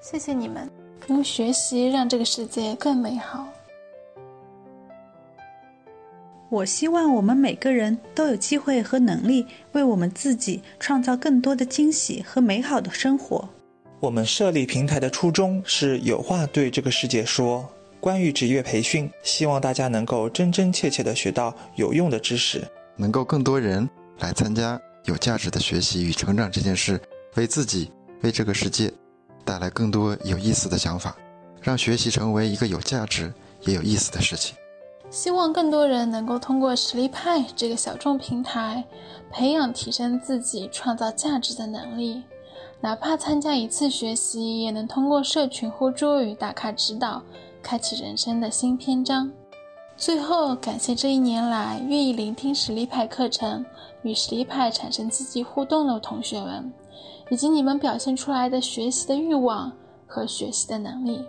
谢谢你们，用学习让这个世界更美好。我希望我们每个人都有机会和能力，为我们自己创造更多的惊喜和美好的生活。我们设立平台的初衷是有话对这个世界说。关于职业培训，希望大家能够真真切切地学到有用的知识，能够更多人来参加有价值的学习与成长这件事，为自己、为这个世界带来更多有意思的想法，让学习成为一个有价值也有意思的事情。希望更多人能够通过实力派这个小众平台，培养提升自己创造价值的能力。哪怕参加一次学习，也能通过社群互助与打卡指导，开启人生的新篇章。最后，感谢这一年来愿意聆听实力派课程、与实力派产生积极互动的同学们，以及你们表现出来的学习的欲望和学习的能力，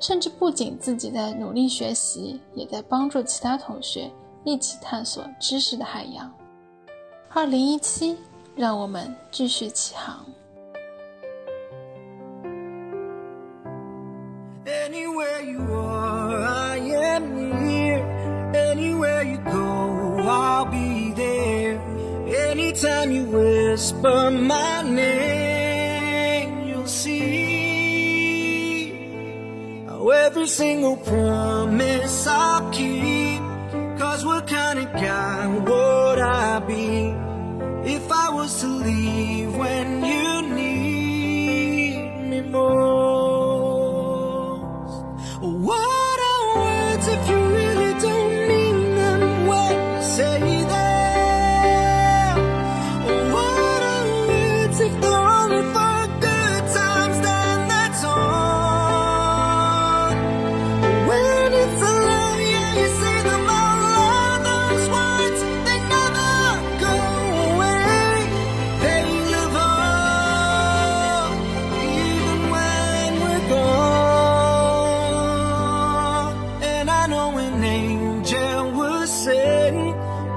甚至不仅自己在努力学习，也在帮助其他同学一起探索知识的海洋。二零一七，让我们继续起航。Anywhere you are, I am near. Anywhere you go, I'll be there. Anytime you will. Whisper my name, you'll see how every single promise I'll keep. Cause what kind of guy would I be if I was to leave when you need me most? What are words if you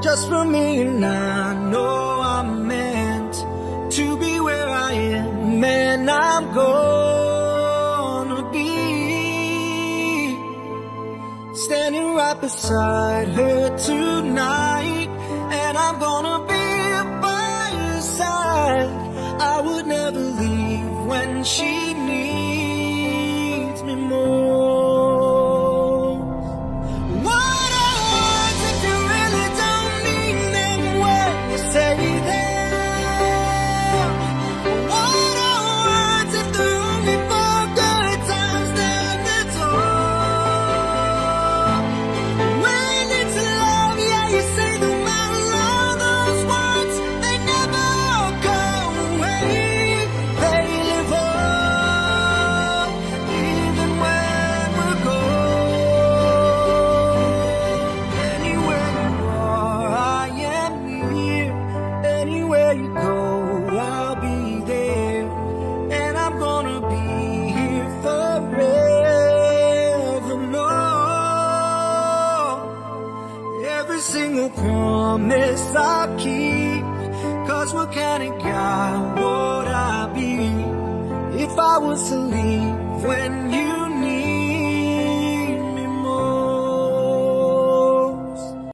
just for me, and I know I'm meant to be where I am, and I'm gonna be standing right beside her tonight, and I'm gonna promise I'll keep. Cause what kind of guy would I be if I was to leave when you